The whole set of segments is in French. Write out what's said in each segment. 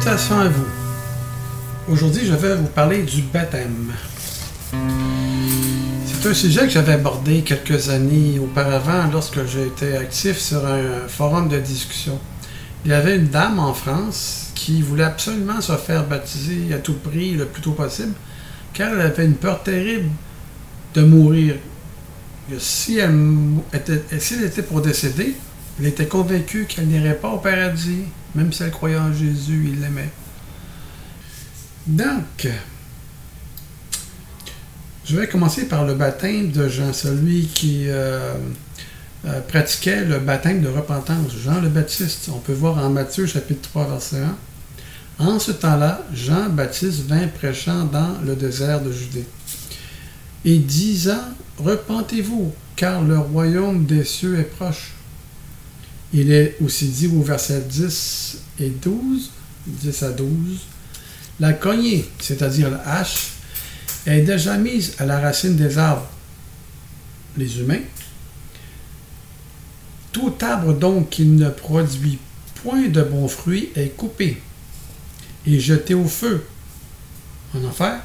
Salutations à vous. Aujourd'hui, je vais vous parler du baptême. C'est un sujet que j'avais abordé quelques années auparavant lorsque j'étais actif sur un forum de discussion. Il y avait une dame en France qui voulait absolument se faire baptiser à tout prix le plus tôt possible car elle avait une peur terrible de mourir. Si elle était, si elle était pour décéder, elle était convaincue qu'elle n'irait pas au paradis, même si elle croyait en Jésus, il l'aimait. Donc, je vais commencer par le baptême de Jean, celui qui euh, euh, pratiquait le baptême de repentance, Jean le Baptiste. On peut voir en Matthieu chapitre 3, verset 1. En ce temps-là, Jean Baptiste vint prêchant dans le désert de Judée et disant, Repentez-vous, car le royaume des cieux est proche. Il est aussi dit au verset 10 et 12, 10 à 12, la cognée, c'est-à-dire la hache, est déjà mise à la racine des arbres, les humains. Tout arbre donc qui ne produit point de bons fruits est coupé et jeté au feu en enfer.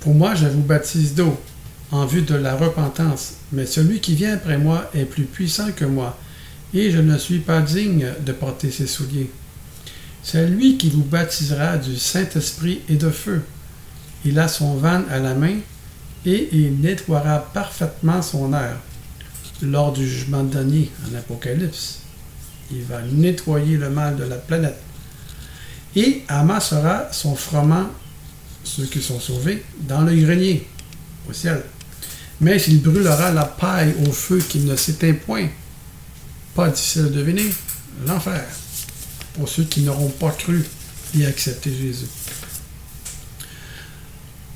Pour moi, je vous baptise d'eau en vue de la repentance, mais celui qui vient après moi est plus puissant que moi et je ne suis pas digne de porter ses souliers. C'est lui qui vous baptisera du Saint-Esprit et de feu. Il a son van à la main et il nettoiera parfaitement son air. Lors du jugement dernier en Apocalypse, il va nettoyer le mal de la planète et amassera son froment, ceux qui sont sauvés, dans le grenier, au ciel. Mais il brûlera la paille au feu qui ne s'éteint point pas difficile à deviner, l'enfer, pour ceux qui n'auront pas cru et accepté Jésus.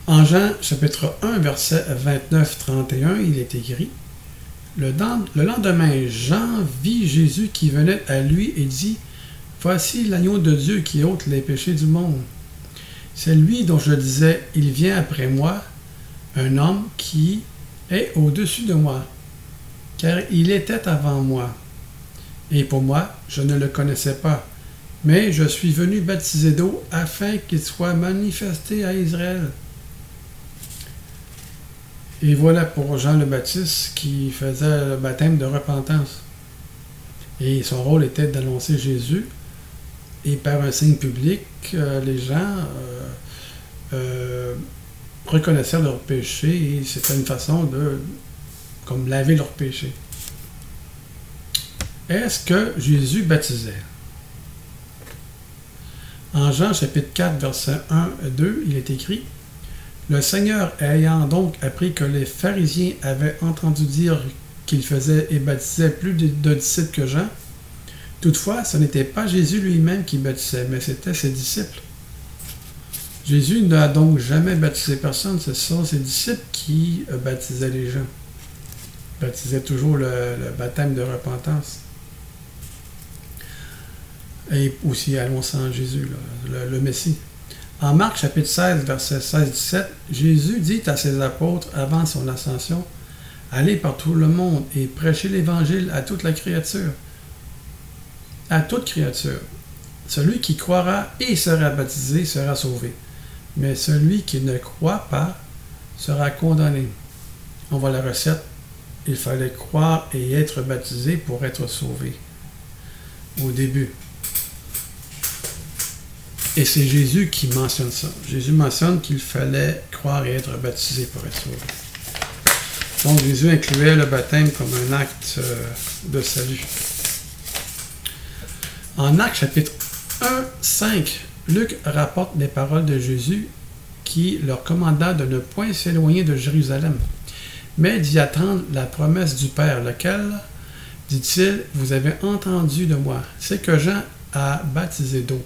En Jean chapitre 1, verset 29-31, il est écrit le, le lendemain, Jean vit Jésus qui venait à lui et dit Voici l'agneau de Dieu qui ôte les péchés du monde. C'est lui dont je disais Il vient après moi, un homme qui est au-dessus de moi, car il était avant moi. Et pour moi, je ne le connaissais pas. Mais je suis venu baptiser d'eau afin qu'il soit manifesté à Israël. Et voilà pour Jean le Baptiste qui faisait le baptême de repentance. Et son rôle était d'annoncer Jésus. Et par un signe public, euh, les gens euh, euh, reconnaissaient leurs péchés et c'était une façon de comme laver leurs péchés. Est-ce que Jésus baptisait? En Jean chapitre 4, verset 1 et 2, il est écrit Le Seigneur ayant donc appris que les pharisiens avaient entendu dire qu'il faisait et baptisait plus de disciples que Jean, toutefois, ce n'était pas Jésus lui-même qui baptisait, mais c'était ses disciples. Jésus n'a donc jamais baptisé personne, ce sont ses disciples qui euh, baptisaient les gens. Baptisaient toujours le baptême de repentance et aussi annonçant Jésus, le, Messie. En Marc chapitre 16, verset 16-17, Jésus dit à ses apôtres avant son ascension, Allez par tout le monde et prêchez l'Évangile à toute la créature. À toute créature. Celui qui croira et sera baptisé sera sauvé. Mais celui qui ne croit pas sera condamné. On voit la recette. Il fallait croire et être baptisé pour être sauvé. Au début. Et c'est Jésus qui mentionne ça. Jésus mentionne qu'il fallait croire et être baptisé pour être sauvé. Donc Jésus incluait le baptême comme un acte euh, de salut. En Acte chapitre 1, 5, Luc rapporte les paroles de Jésus qui leur commanda de ne point s'éloigner de Jérusalem, mais d'y attendre la promesse du Père, lequel, dit-il, vous avez entendu de moi, c'est que Jean a baptisé d'eau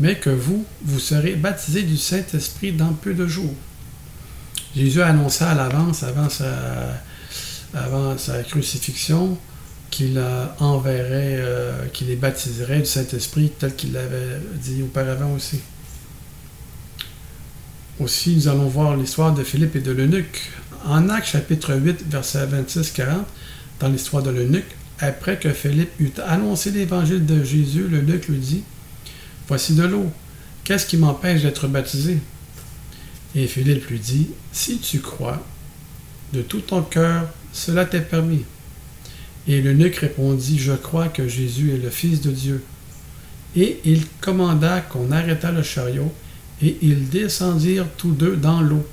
mais que vous, vous serez baptisés du Saint-Esprit dans peu de jours. Jésus annonça à l'avance, avant sa, crucifixion, qu'il enverrait, euh, qu'il les baptiserait du Saint-Esprit, tel qu'il l'avait dit auparavant aussi. Aussi, nous allons voir l'histoire de Philippe et de l'eunuque. En Actes chapitre 8, verset 26-40, dans l'histoire de l'eunuque, après que Philippe eut annoncé l'évangile de Jésus, l'eunuque lui dit Voici de l'eau. Qu'est-ce qui m'empêche d'être baptisé? Et Philippe lui dit, Si tu crois, de tout ton cœur, cela t'est permis. Et l'eunuque répondit, Je crois que Jésus est le Fils de Dieu. Et il commanda qu'on arrêtât le chariot, et ils descendirent tous deux dans l'eau,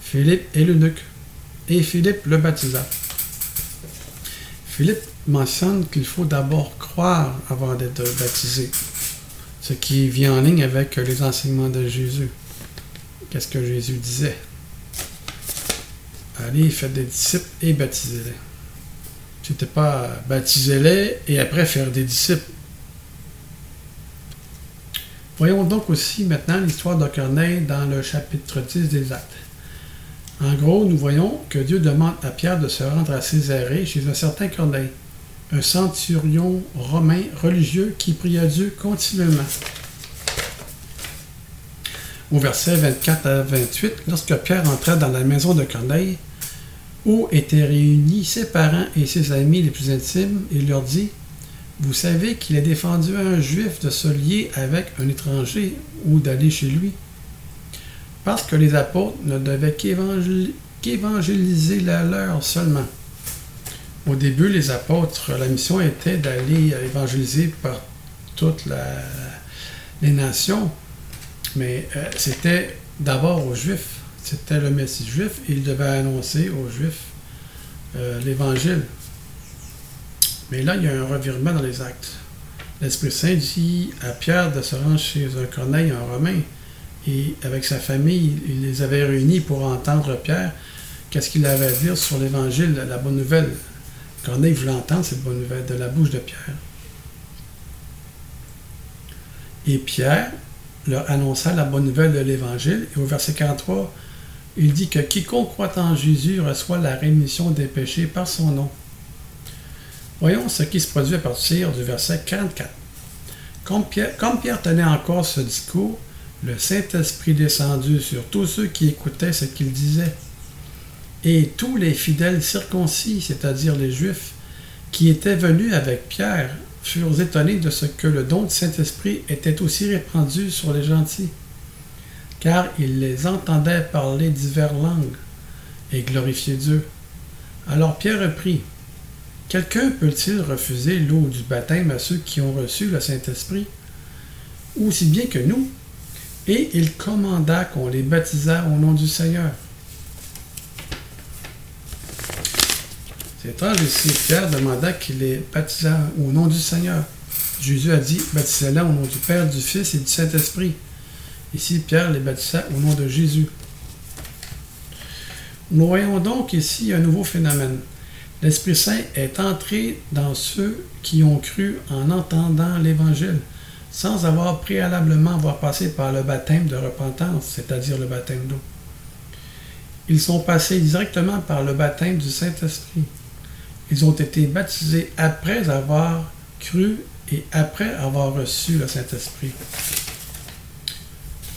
Philippe et l'eunuque. Et Philippe le baptisa. Philippe mentionne qu'il faut d'abord croire avant d'être baptisé, ce qui vient en ligne avec les enseignements de Jésus. Qu'est-ce que Jésus disait? Allez, faites des disciples et baptisez-les. C'était pas baptisez-les et après faire des disciples. Voyons donc aussi maintenant l'histoire de Corneille dans le chapitre 10 des Actes. En gros, nous voyons que Dieu demande à Pierre de se rendre à Césarée chez un certain Corneille, un centurion romain religieux qui prie à Dieu continuellement. Au verset 24 à 28, lorsque Pierre entra dans la maison de Corneille, où étaient réunis ses parents et ses amis les plus intimes, il leur dit Vous savez qu'il est défendu à un juif de se lier avec un étranger ou d'aller chez lui parce que les apôtres ne devaient qu'évangéliser la leur seulement. Au début, les apôtres, la mission était d'aller évangéliser par toutes les nations, mais euh, c'était d'abord aux Juifs. C'était le Messie juif et il devait annoncer aux Juifs euh, l'Évangile. Mais là, il y a un revirement dans les actes. L'Esprit Saint dit à Pierre de se rendre chez un corneille, un Romain, et avec sa famille, il les avait réunis pour entendre Pierre. Qu'est-ce qu'il avait à dire sur l'Évangile, la bonne nouvelle Corneille voulait entendre cette bonne nouvelle de la bouche de Pierre. Et Pierre leur annonça la bonne nouvelle de l'Évangile. Et au verset 43, il dit que quiconque croit en Jésus reçoit la rémission des péchés par son nom. Voyons ce qui se produit à partir du verset 44. Comme Pierre, comme Pierre tenait encore ce discours, le Saint-Esprit descendu sur tous ceux qui écoutaient ce qu'il disait. Et tous les fidèles circoncis, c'est-à-dire les Juifs, qui étaient venus avec Pierre, furent étonnés de ce que le don du Saint-Esprit était aussi répandu sur les gentils, car ils les entendaient parler diverses langues et glorifier Dieu. Alors Pierre reprit, Quelqu'un peut-il refuser l'eau du baptême à ceux qui ont reçu le Saint-Esprit, aussi bien que nous et il commanda qu'on les baptisât au nom du Seigneur. C'est étrange ici. Pierre demanda qu'il les baptisât au nom du Seigneur. Jésus a dit baptisez-les au nom du Père, du Fils et du Saint-Esprit. Ici, Pierre les baptisa au nom de Jésus. Nous voyons donc ici un nouveau phénomène. L'Esprit Saint est entré dans ceux qui ont cru en entendant l'Évangile sans avoir préalablement avoir passé par le baptême de repentance, c'est-à-dire le baptême d'eau. Ils sont passés directement par le baptême du Saint-Esprit. Ils ont été baptisés après avoir cru et après avoir reçu le Saint-Esprit.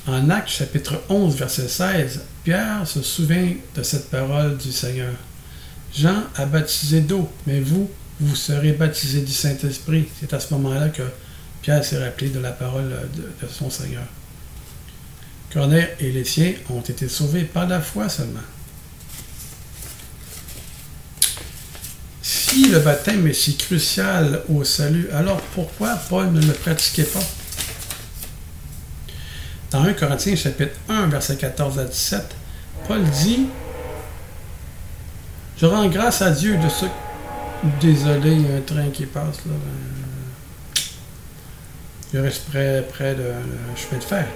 En Actes chapitre 11, verset 16, Pierre se souvient de cette parole du Seigneur. Jean a baptisé d'eau, mais vous, vous serez baptisés du Saint-Esprit. C'est à ce moment-là que Pierre s'est rappelé de la parole de, son Seigneur. Corneille et les siens ont été sauvés par la foi seulement. Si le baptême est si crucial au salut, alors pourquoi Paul ne le pratiquait pas? Dans 1 Corinthiens chapitre 1, verset 14 à 17, Paul dit Je rends grâce à Dieu de ce. Désolé, il y a un train qui passe là. Je reste près, près de chemin de fer.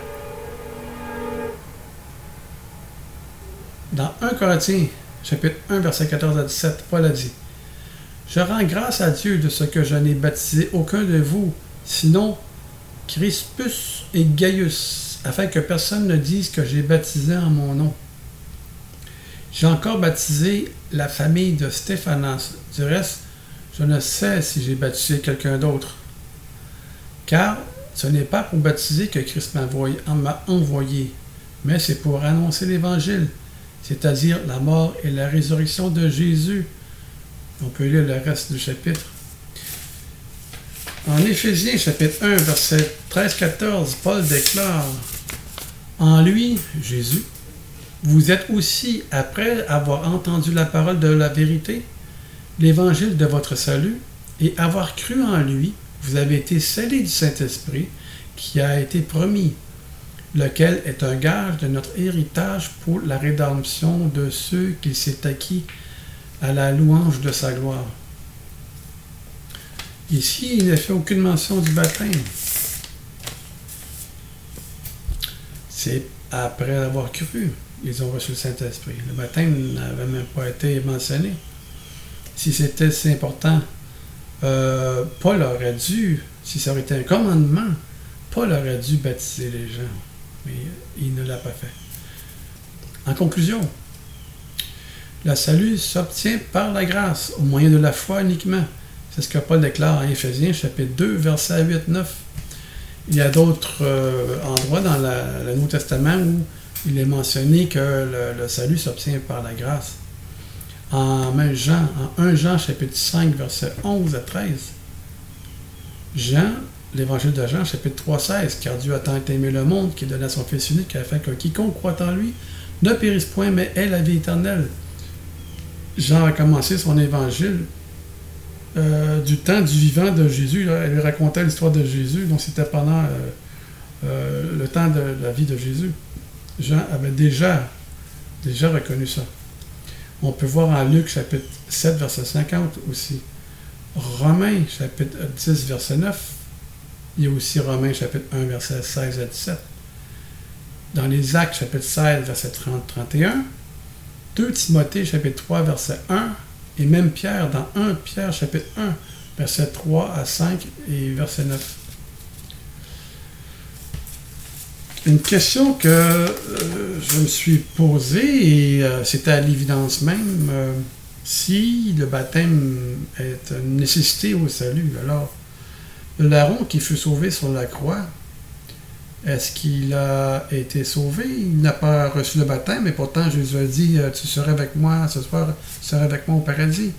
Dans 1 Corinthiens, chapitre 1, verset 14 à 17, Paul a dit Je rends grâce à Dieu de ce que je n'ai baptisé aucun de vous, sinon Crispus et Gaius, afin que personne ne dise que j'ai baptisé en mon nom. J'ai encore baptisé la famille de Stéphanas. Du reste, je ne sais si j'ai baptisé quelqu'un d'autre. Car ce n'est pas pour baptiser que Christ m'a envoyé, mais c'est pour annoncer l'Évangile, c'est-à-dire la mort et la résurrection de Jésus. On peut lire le reste du chapitre. En Éphésiens chapitre 1, verset 13-14, Paul déclare, En lui, Jésus, vous êtes aussi, après avoir entendu la parole de la vérité, l'évangile de votre salut, et avoir cru en lui, vous avez été scellés du Saint-Esprit qui a été promis, lequel est un gage de notre héritage pour la rédemption de ceux qu'il s'est acquis à la louange de sa gloire. Ici, il ne fait aucune mention du baptême. C'est après avoir cru, ils ont reçu le Saint-Esprit. Le baptême n'avait même pas été mentionné. Si c'était si important, euh, Paul aurait dû, si ça aurait été un commandement, Paul aurait dû baptiser les gens. Mais il ne l'a pas fait. En conclusion, le salut s'obtient par la grâce, au moyen de la foi uniquement. C'est ce que Paul déclare en Éphésiens chapitre 2, versets 8-9. Il y a d'autres euh, endroits dans le Nouveau Testament où il est mentionné que le, salut s'obtient par la grâce. En 1 Jean, en 1 Jean chapitre 5, versets 11 à 13, Jean, l'évangile de Jean, chapitre 3, 16, car Dieu a tant aimé le monde qu'il donna son Fils unique afin que quiconque croit en lui ne périsse point, mais ait la vie éternelle. Jean a commencé son évangile euh, du temps du vivant de Jésus. Elle racontait l'histoire de Jésus, donc c'était pendant euh, euh, le temps de la vie de Jésus. Jean avait déjà, déjà reconnu ça. On peut voir en Luc chapitre 7, verset 50 aussi. Romains chapitre 10, verset 9. Il y a aussi Romains chapitre 1, verset 16 à 17. Dans les Actes chapitre 16, verset 30-31. 2 Timothée chapitre 3, verset 1 et même Pierre, dans 1 Pierre chapitre 1, verset 3 à 5 et verset 9. Une question que euh, je me suis posée, et euh, c'était à l'évidence même, euh, si le baptême est une nécessité au salut, alors le larron qui fut sauvé sur la croix, est-ce qu'il a été sauvé? Il n'a pas reçu le baptême, mais pourtant Jésus a dit euh, Tu seras avec moi ce soir, tu seras avec moi au paradis.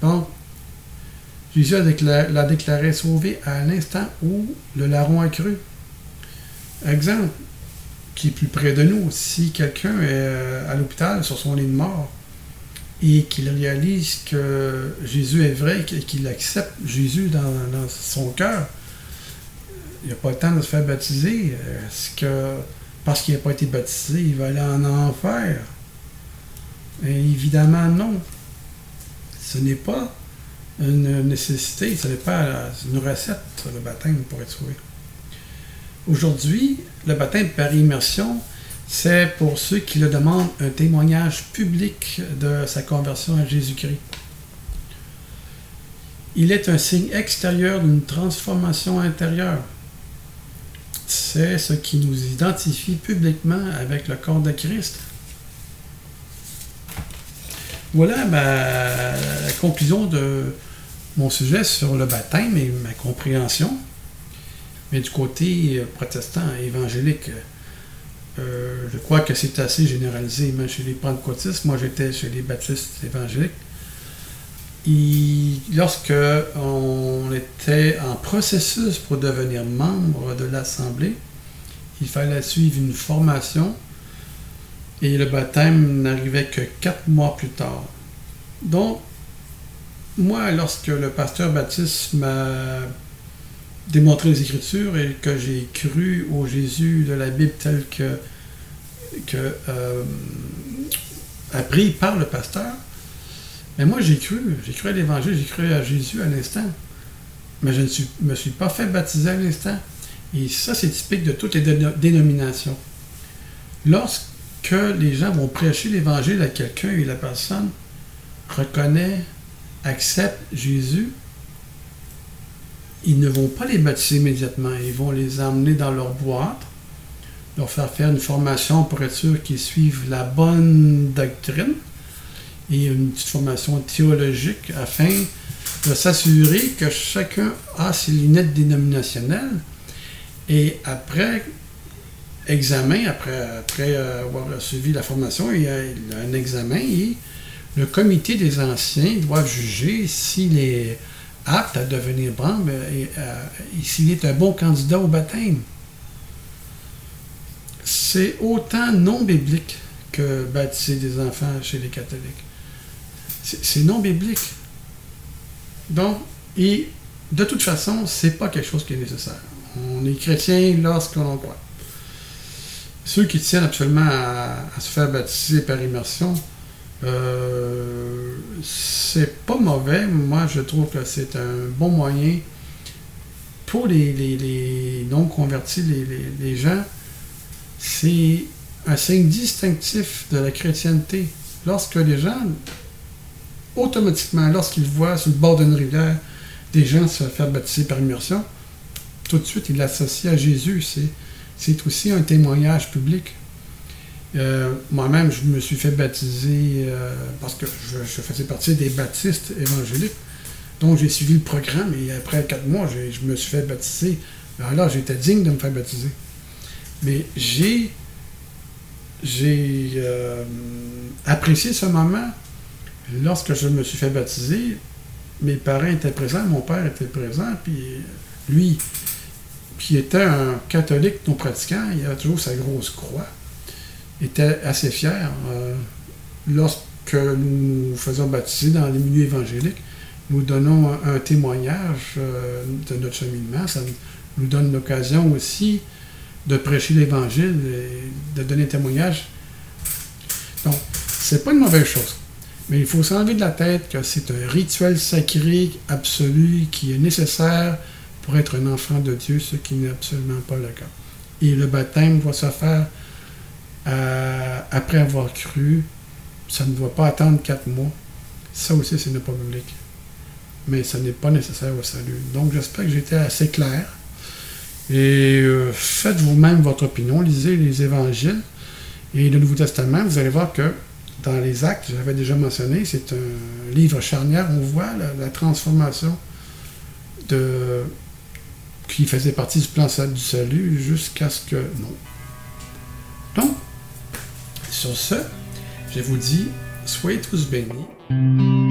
Donc, Jésus l'a déclaré sauvé à l'instant où le larron a cru. Exemple, qui est plus près de nous, si quelqu'un est euh, à l'hôpital sur son lit de mort et qu'il réalise que Jésus est vrai, qu'il accepte Jésus dans son cœur, il n'a pas le temps de se faire baptiser. Est-ce que parce qu'il n'a pas été baptisé, il va aller en enfer? évidemment, non. Ce n'est pas une nécessité, ce n'est pas une recette, le baptême, pour être sauvé. Aujourd'hui, le baptême par immersion, c'est pour ceux qui le demandent un témoignage public de sa conversion à Jésus-Christ. Il est un signe extérieur d'une transformation intérieure c'est ce qui nous identifie publiquement avec le corps de Christ. Voilà la conclusion de mon sujet sur le baptême et ma compréhension. Mais du côté protestant, évangélique, euh, je crois que c'est assez généralisé, chez les pentecôtistes. Moi, j'étais chez les baptistes évangéliques lorsque on était en processus pour devenir membre de l'Assemblée, il fallait suivre une formation et le baptême n'arrivait que quatre mois plus tard. Donc, moi, lorsque le pasteur Baptiste m'a démontré les Écritures et que j'ai cru au Jésus de la Bible tel que, que euh, appris par le pasteur, mais moi, j'ai cru. J'ai cru à l'Évangile, j'ai cru à Jésus à l'instant. Mais je ne me suis pas fait baptiser à l'instant. Et ça, c'est typique de toutes les dénominations. Lorsque les gens vont prêcher l'Évangile à quelqu'un et la personne reconnaît, accepte Jésus, ils ne vont pas les baptiser immédiatement. Ils vont les emmener dans leur boîte, leur faire faire une formation pour être sûr qu'ils suivent la bonne doctrine et une petite formation théologique afin de s'assurer que chacun a ses lunettes dénominationnelles et après examen, après, avoir suivi la formation, il y a un examen et le comité des anciens doit juger s'il est apte à devenir membre et, s'il est un bon candidat au baptême. C'est autant non biblique que baptiser des enfants chez les catholiques. C'est non biblique. Donc, et de toute façon, c'est pas quelque chose qui est nécessaire. On est chrétien lorsqu'on croit. Ceux qui tiennent absolument à, se faire baptiser par immersion, euh, c'est pas mauvais. Moi, je trouve que c'est un bon moyen pour les, non-convertis, les, gens. C'est un signe distinctif de la chrétienté. Lorsque les gens, automatiquement, lorsqu'ils voient sur le bord d'une rivière des gens se faire baptiser par immersion, tout de suite, ils l'associent à Jésus. C'est aussi un témoignage public. Euh, moi-même, je me suis fait baptiser euh, parce que je, faisais partie des baptistes évangéliques. Donc, j'ai suivi le programme et après quatre mois, je me suis fait baptiser. Alors, j'étais digne de me faire baptiser. Mais j'ai j'ai euh, apprécié ce moment lorsque je me suis fait baptiser. Mes parents étaient présents, mon père était présent, puis lui, qui était un catholique non pratiquant, il avait toujours sa grosse croix était assez fier euh, lorsque nous faisons baptiser dans les milieux évangéliques. Nous donnons un, témoignage euh, de notre cheminement. Ça nous donne l'occasion aussi de prêcher l'Évangile et de donner un témoignage. Donc, c'est pas une mauvaise chose. Mais il faut s'enlever de la tête que c'est un rituel sacré absolu qui est nécessaire pour être un enfant de Dieu, ce qui n'est absolument pas le cas. Et le baptême doit se faire euh, après avoir cru, ça ne doit pas attendre quatre mois. Ça aussi, ce n'est pas biblique. Mais ça n'est pas nécessaire au salut. Donc, j'espère que j'étais assez clair. Et euh, faites vous-même votre opinion, lisez les évangiles et le Nouveau Testament. Vous allez voir que dans les actes, j'avais déjà mentionné, c'est un livre charnière. On voit la, transformation de, qui faisait partie du plan du salut jusqu'à ce que. Non. Donc, sur ce, je vous dis, soyez tous bénis.